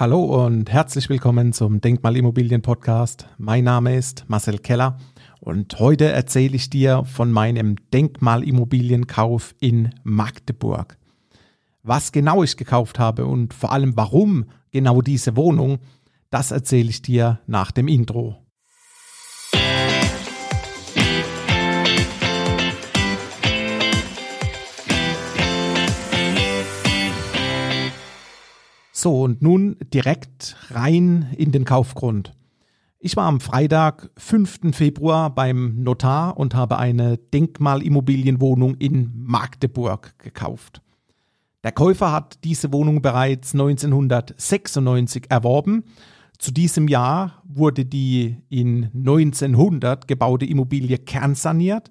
Hallo und herzlich willkommen zum Denkmalimmobilien Podcast. Mein Name ist Marcel Keller und heute erzähle ich dir von meinem Denkmalimmobilienkauf in Magdeburg. Was genau ich gekauft habe und vor allem warum genau diese Wohnung, das erzähle ich dir nach dem Intro. So, und nun direkt rein in den Kaufgrund. Ich war am Freitag, 5. Februar beim Notar und habe eine Denkmalimmobilienwohnung in Magdeburg gekauft. Der Käufer hat diese Wohnung bereits 1996 erworben. Zu diesem Jahr wurde die in 1900 gebaute Immobilie kernsaniert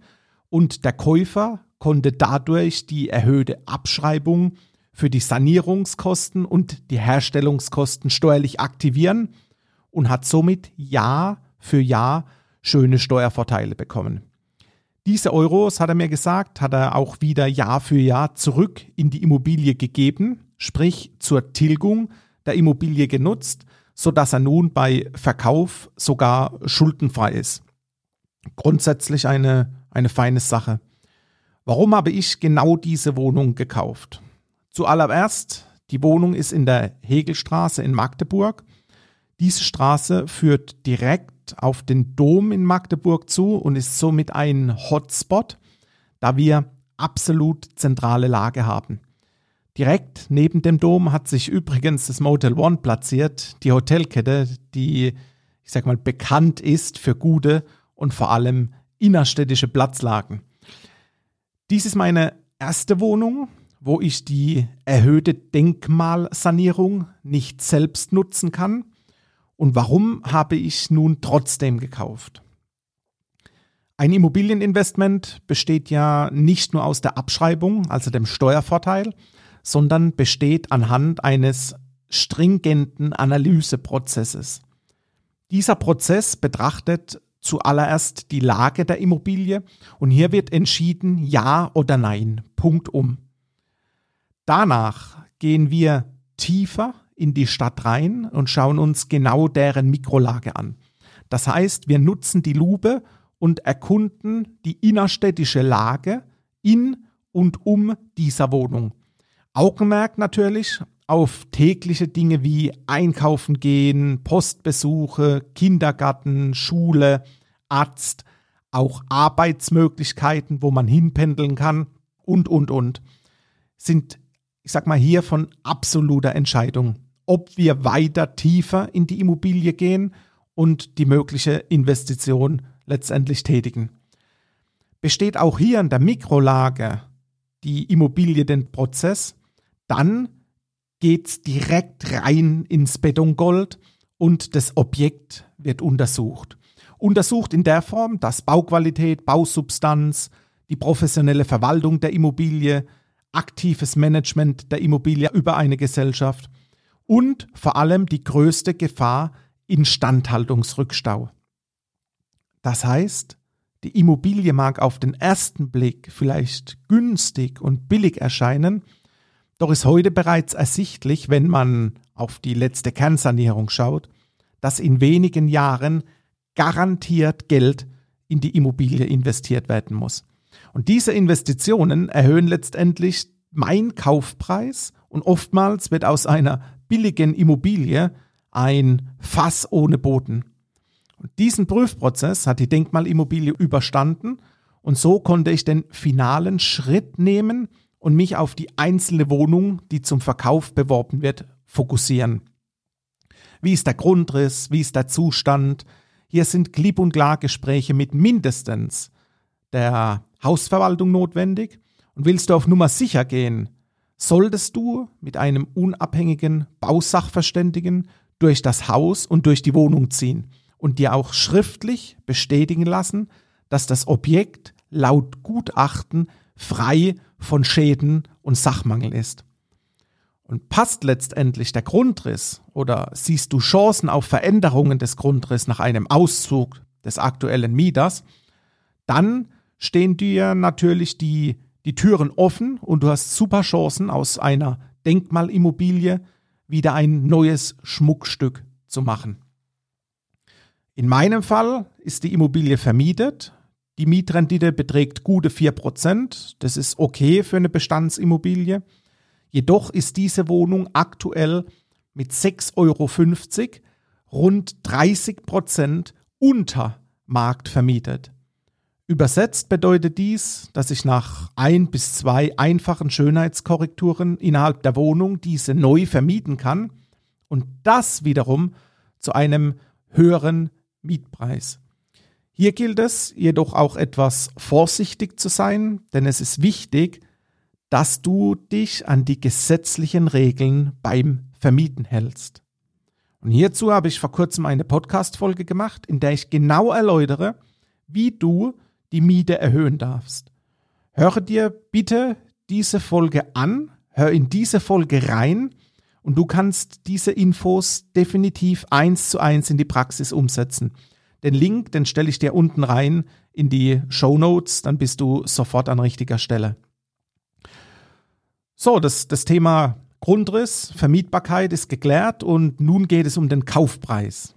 und der Käufer konnte dadurch die erhöhte Abschreibung für die Sanierungskosten und die Herstellungskosten steuerlich aktivieren und hat somit Jahr für Jahr schöne Steuervorteile bekommen. Diese Euros, hat er mir gesagt, hat er auch wieder Jahr für Jahr zurück in die Immobilie gegeben, sprich zur Tilgung der Immobilie genutzt, sodass er nun bei Verkauf sogar schuldenfrei ist. Grundsätzlich eine, eine feine Sache. Warum habe ich genau diese Wohnung gekauft? Zuallererst, die Wohnung ist in der Hegelstraße in Magdeburg. Diese Straße führt direkt auf den Dom in Magdeburg zu und ist somit ein Hotspot, da wir absolut zentrale Lage haben. Direkt neben dem Dom hat sich übrigens das Motel One platziert, die Hotelkette, die, ich sag mal, bekannt ist für gute und vor allem innerstädtische Platzlagen. Dies ist meine erste Wohnung wo ich die erhöhte Denkmalsanierung nicht selbst nutzen kann? Und warum habe ich nun trotzdem gekauft? Ein Immobilieninvestment besteht ja nicht nur aus der Abschreibung, also dem Steuervorteil, sondern besteht anhand eines stringenten Analyseprozesses. Dieser Prozess betrachtet zuallererst die Lage der Immobilie und hier wird entschieden ja oder nein, Punkt um. Danach gehen wir tiefer in die Stadt rein und schauen uns genau deren Mikrolage an. Das heißt, wir nutzen die Lupe und erkunden die innerstädtische Lage in und um dieser Wohnung. Augenmerk natürlich auf tägliche Dinge wie Einkaufen gehen, Postbesuche, Kindergarten, Schule, Arzt, auch Arbeitsmöglichkeiten, wo man hinpendeln kann und, und, und, sind ich sag mal hier von absoluter Entscheidung, ob wir weiter tiefer in die Immobilie gehen und die mögliche Investition letztendlich tätigen. Besteht auch hier in der Mikrolage die Immobilie den Prozess, dann geht's direkt rein ins Betongold und das Objekt wird untersucht. Untersucht in der Form, dass Bauqualität, Bausubstanz, die professionelle Verwaltung der Immobilie, aktives Management der Immobilie über eine Gesellschaft und vor allem die größte Gefahr Instandhaltungsrückstau. Das heißt, die Immobilie mag auf den ersten Blick vielleicht günstig und billig erscheinen, doch ist heute bereits ersichtlich, wenn man auf die letzte Kernsanierung schaut, dass in wenigen Jahren garantiert Geld in die Immobilie investiert werden muss. Und diese Investitionen erhöhen letztendlich mein Kaufpreis und oftmals wird aus einer billigen Immobilie ein Fass ohne Boden. Und diesen Prüfprozess hat die Denkmalimmobilie überstanden und so konnte ich den finalen Schritt nehmen und mich auf die einzelne Wohnung, die zum Verkauf beworben wird, fokussieren. Wie ist der Grundriss? Wie ist der Zustand? Hier sind klipp und klar Gespräche mit mindestens der Hausverwaltung notwendig und willst du auf Nummer sicher gehen, solltest du mit einem unabhängigen Bausachverständigen durch das Haus und durch die Wohnung ziehen und dir auch schriftlich bestätigen lassen, dass das Objekt laut Gutachten frei von Schäden und Sachmangel ist. Und passt letztendlich der Grundriss oder siehst du Chancen auf Veränderungen des Grundriss nach einem Auszug des aktuellen Mieters, dann stehen dir natürlich die, die Türen offen und du hast super Chancen aus einer Denkmalimmobilie wieder ein neues Schmuckstück zu machen. In meinem Fall ist die Immobilie vermietet. Die Mietrendite beträgt gute 4%. Das ist okay für eine Bestandsimmobilie. Jedoch ist diese Wohnung aktuell mit 6,50 Euro rund 30 Prozent unter Markt vermietet. Übersetzt bedeutet dies, dass ich nach ein bis zwei einfachen Schönheitskorrekturen innerhalb der Wohnung diese neu vermieten kann und das wiederum zu einem höheren Mietpreis. Hier gilt es jedoch auch etwas vorsichtig zu sein, denn es ist wichtig, dass du dich an die gesetzlichen Regeln beim Vermieten hältst. Und hierzu habe ich vor kurzem eine Podcast-Folge gemacht, in der ich genau erläutere, wie du die Miete erhöhen darfst. Höre dir bitte diese Folge an, hör in diese Folge rein und du kannst diese Infos definitiv eins zu eins in die Praxis umsetzen. Den Link, den stelle ich dir unten rein in die Show Notes, dann bist du sofort an richtiger Stelle. So, das, das Thema Grundriss, Vermietbarkeit ist geklärt und nun geht es um den Kaufpreis.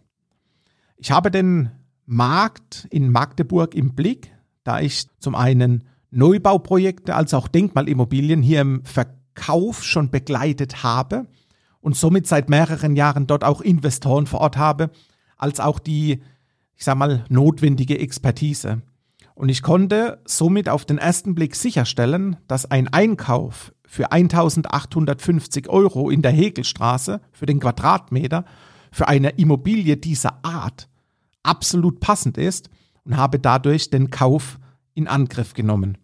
Ich habe den Markt in Magdeburg im Blick, da ich zum einen Neubauprojekte als auch Denkmalimmobilien hier im Verkauf schon begleitet habe und somit seit mehreren Jahren dort auch Investoren vor Ort habe, als auch die, ich sag mal, notwendige Expertise. Und ich konnte somit auf den ersten Blick sicherstellen, dass ein Einkauf für 1850 Euro in der Hegelstraße für den Quadratmeter für eine Immobilie dieser Art absolut passend ist und habe dadurch den Kauf in Angriff genommen.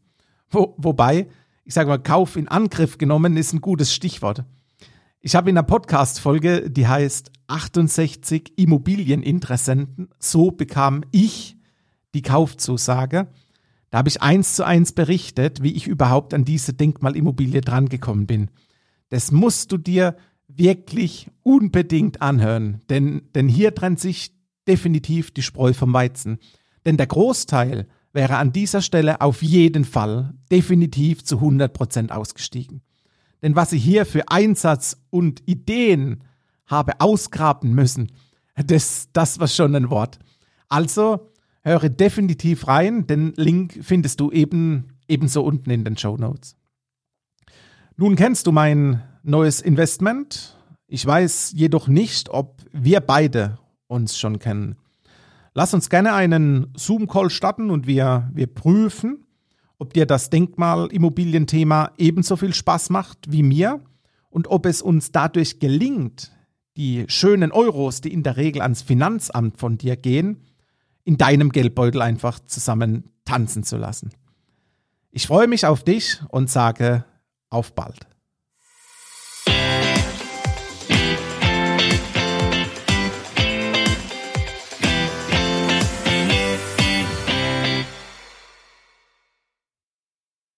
Wo, wobei, ich sage mal, Kauf in Angriff genommen ist ein gutes Stichwort. Ich habe in einer Podcast-Folge, die heißt 68 Immobilieninteressenten, so bekam ich die Kaufzusage. Da habe ich eins zu eins berichtet, wie ich überhaupt an diese Denkmalimmobilie drangekommen bin. Das musst du dir wirklich unbedingt anhören, denn, denn hier trennt sich definitiv die Spreu vom Weizen. Denn der Großteil wäre an dieser Stelle auf jeden Fall definitiv zu 100 Prozent ausgestiegen. Denn was ich hier für Einsatz und Ideen habe ausgraben müssen, das, das war schon ein Wort. Also höre definitiv rein, den Link findest du eben ebenso unten in den Show Notes. Nun kennst du mein neues Investment. Ich weiß jedoch nicht, ob wir beide uns schon kennen. Lass uns gerne einen Zoom-Call starten und wir, wir prüfen, ob dir das Denkmalimmobilienthema ebenso viel Spaß macht wie mir und ob es uns dadurch gelingt, die schönen Euros, die in der Regel ans Finanzamt von dir gehen, in deinem Geldbeutel einfach zusammen tanzen zu lassen. Ich freue mich auf dich und sage auf bald.